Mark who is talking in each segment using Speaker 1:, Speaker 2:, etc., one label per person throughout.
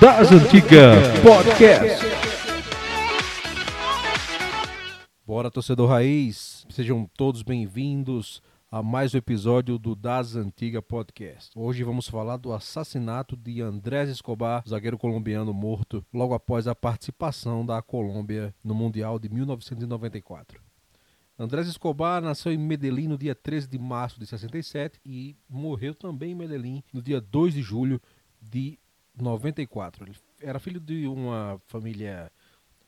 Speaker 1: das Antigas Podcast. Bora, torcedor raiz, sejam todos bem-vindos a mais um episódio do Das Antiga Podcast. Hoje vamos falar do assassinato de Andrés Escobar, zagueiro colombiano morto logo após a participação da Colômbia no Mundial de 1994. Andrés Escobar nasceu em Medellín no dia 13 de março de 67 e morreu também em Medellín no dia 2 de julho de 94. Ele era filho de uma família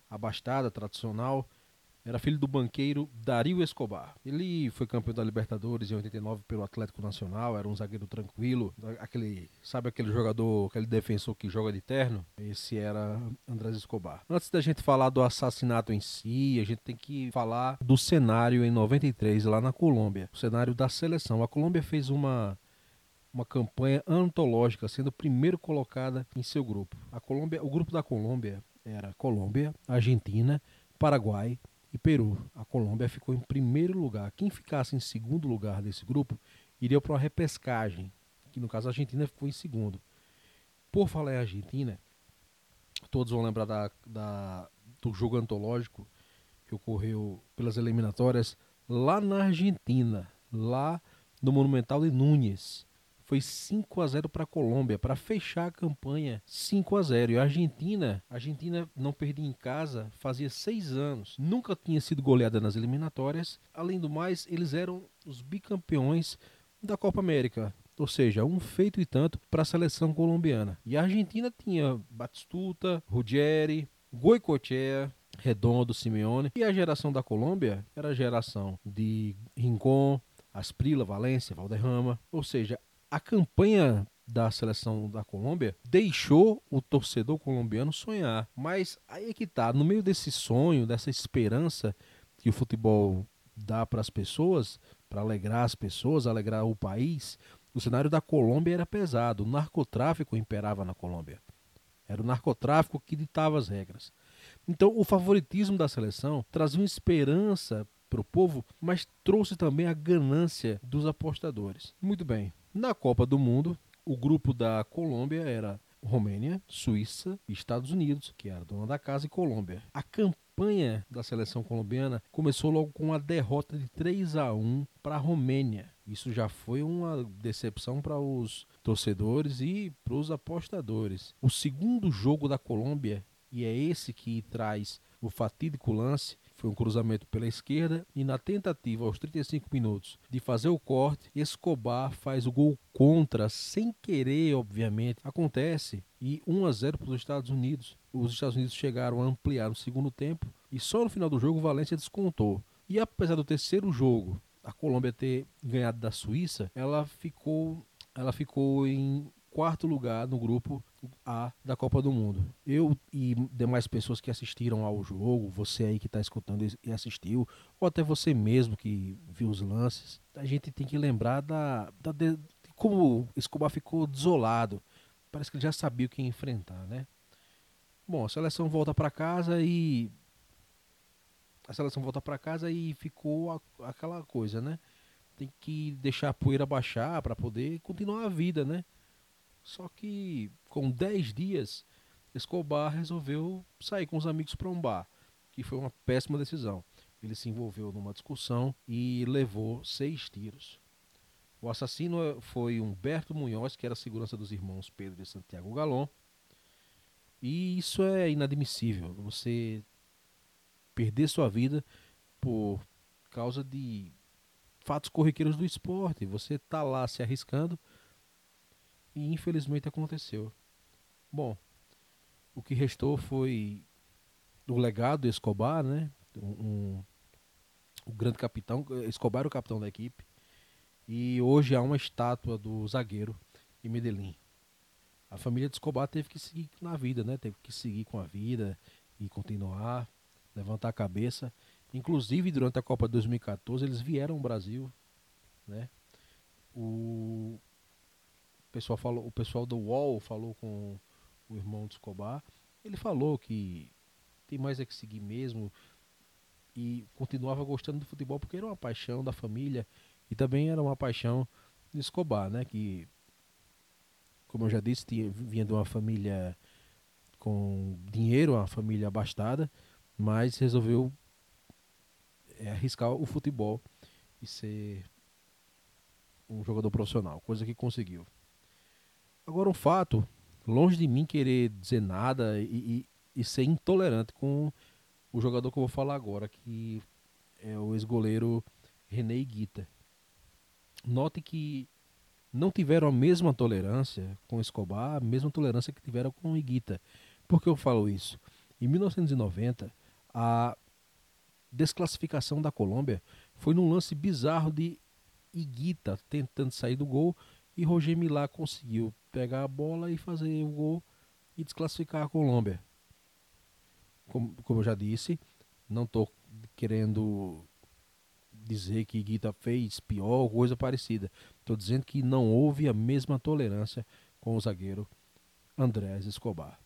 Speaker 1: abastada, tradicional, era filho do banqueiro Dario Escobar. Ele foi campeão da Libertadores em 89 pelo Atlético Nacional, era um zagueiro tranquilo, aquele, sabe aquele jogador, aquele defensor que joga de terno? Esse era Andrés Escobar. Antes da gente falar do assassinato em si, a gente tem que falar do cenário em 93 lá na Colômbia, o cenário da seleção. A Colômbia fez uma uma campanha antológica, sendo primeiro colocada em seu grupo. A Colômbia, o grupo da Colômbia era Colômbia, Argentina, Paraguai, e Peru. A Colômbia ficou em primeiro lugar. Quem ficasse em segundo lugar desse grupo iria para uma repescagem, que no caso a Argentina ficou em segundo. Por falar em Argentina, todos vão lembrar da, da, do jogo antológico que ocorreu pelas eliminatórias lá na Argentina, lá no Monumental de Núñez foi 5 a 0 para a Colômbia para fechar a campanha 5 a 0 e a Argentina a Argentina não perdia em casa fazia seis anos nunca tinha sido goleada nas eliminatórias além do mais eles eram os bicampeões da Copa América ou seja, um feito e tanto para a seleção colombiana. E a Argentina tinha Batistuta, Ruggeri, Goicoechea, Redondo, Simeone. E a geração da Colômbia era a geração de Rincon, Asprila, Valência, Valderrama. Ou seja, a campanha da seleção da Colômbia deixou o torcedor colombiano sonhar. Mas aí é que tá, no meio desse sonho, dessa esperança que o futebol dá para as pessoas, para alegrar as pessoas, alegrar o país, o cenário da Colômbia era pesado. O narcotráfico imperava na Colômbia. Era o narcotráfico que ditava as regras. Então, o favoritismo da seleção trazia uma esperança para o povo, mas trouxe também a ganância dos apostadores. Muito bem, na Copa do Mundo, o grupo da Colômbia era Romênia, Suíça Estados Unidos, que era dona da casa, e Colômbia. A campanha da seleção colombiana começou logo com a derrota de 3 a 1 para a Romênia. Isso já foi uma decepção para os torcedores e para os apostadores. O segundo jogo da Colômbia, e é esse que traz o fatídico lance, foi um cruzamento pela esquerda e na tentativa aos 35 minutos de fazer o corte, Escobar faz o gol contra, sem querer, obviamente. Acontece e 1 a 0 para os Estados Unidos. Os Estados Unidos chegaram a ampliar no segundo tempo e só no final do jogo o Valência descontou. E apesar do terceiro jogo a Colômbia ter ganhado da Suíça, ela ficou ela ficou em quarto lugar no grupo A da Copa do Mundo. Eu e demais pessoas que assistiram ao jogo, você aí que está escutando e assistiu, ou até você mesmo que viu os lances, a gente tem que lembrar da, da de, como Escobar ficou desolado. Parece que ele já sabia o que enfrentar, né? Bom, a seleção volta para casa e a seleção volta para casa e ficou aquela coisa, né? Tem que deixar a poeira baixar para poder continuar a vida, né? Só que com 10 dias, Escobar resolveu sair com os amigos para um bar, que foi uma péssima decisão. Ele se envolveu numa discussão e levou seis tiros. O assassino foi Humberto Munhoz, que era segurança dos irmãos Pedro e Santiago Galon. E isso é inadmissível. Você perder sua vida por causa de fatos corriqueiros do esporte. Você tá lá se arriscando e infelizmente aconteceu. Bom, o que restou foi o legado do Escobar, né? Um, um, o grande capitão, Escobar era o capitão da equipe. E hoje há uma estátua do zagueiro em Medellín. A família de Escobar teve que seguir na vida, né? Teve que seguir com a vida e continuar, levantar a cabeça. Inclusive, durante a Copa de 2014, eles vieram ao Brasil, né? O, o pessoal falou, o pessoal do UOL falou com o irmão de Escobar. Ele falou que tem mais é que seguir mesmo e continuava gostando do futebol porque era uma paixão da família e também era uma paixão de Escobar, né? Que, como eu já disse, tinha, vinha de uma família com dinheiro, uma família abastada, mas resolveu é, arriscar o futebol e ser um jogador profissional, coisa que conseguiu. Agora, um fato, longe de mim querer dizer nada e, e, e ser intolerante com o jogador que eu vou falar agora, que é o ex-goleiro René Guita. Note que não tiveram a mesma tolerância com Escobar, a mesma tolerância que tiveram com Iguita. Por que eu falo isso? Em 1990, a desclassificação da Colômbia foi num lance bizarro de Iguita tentando sair do gol e Roger Milá conseguiu pegar a bola e fazer o gol e desclassificar a Colômbia. Como, como eu já disse, não estou querendo dizer que Guita fez pior ou coisa parecida. Estou dizendo que não houve a mesma tolerância com o zagueiro Andrés Escobar.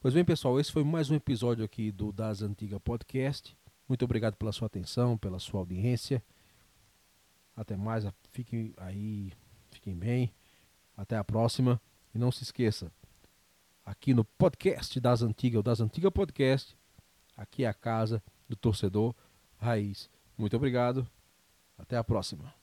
Speaker 1: Pois bem, pessoal, esse foi mais um episódio aqui do Das Antiga Podcast. Muito obrigado pela sua atenção, pela sua audiência. Até mais, fiquem aí, fiquem bem. Até a próxima. E não se esqueça, aqui no podcast das Antigas, o Das Antigas Podcast, aqui é a casa do torcedor raiz. Muito obrigado. Até a próxima.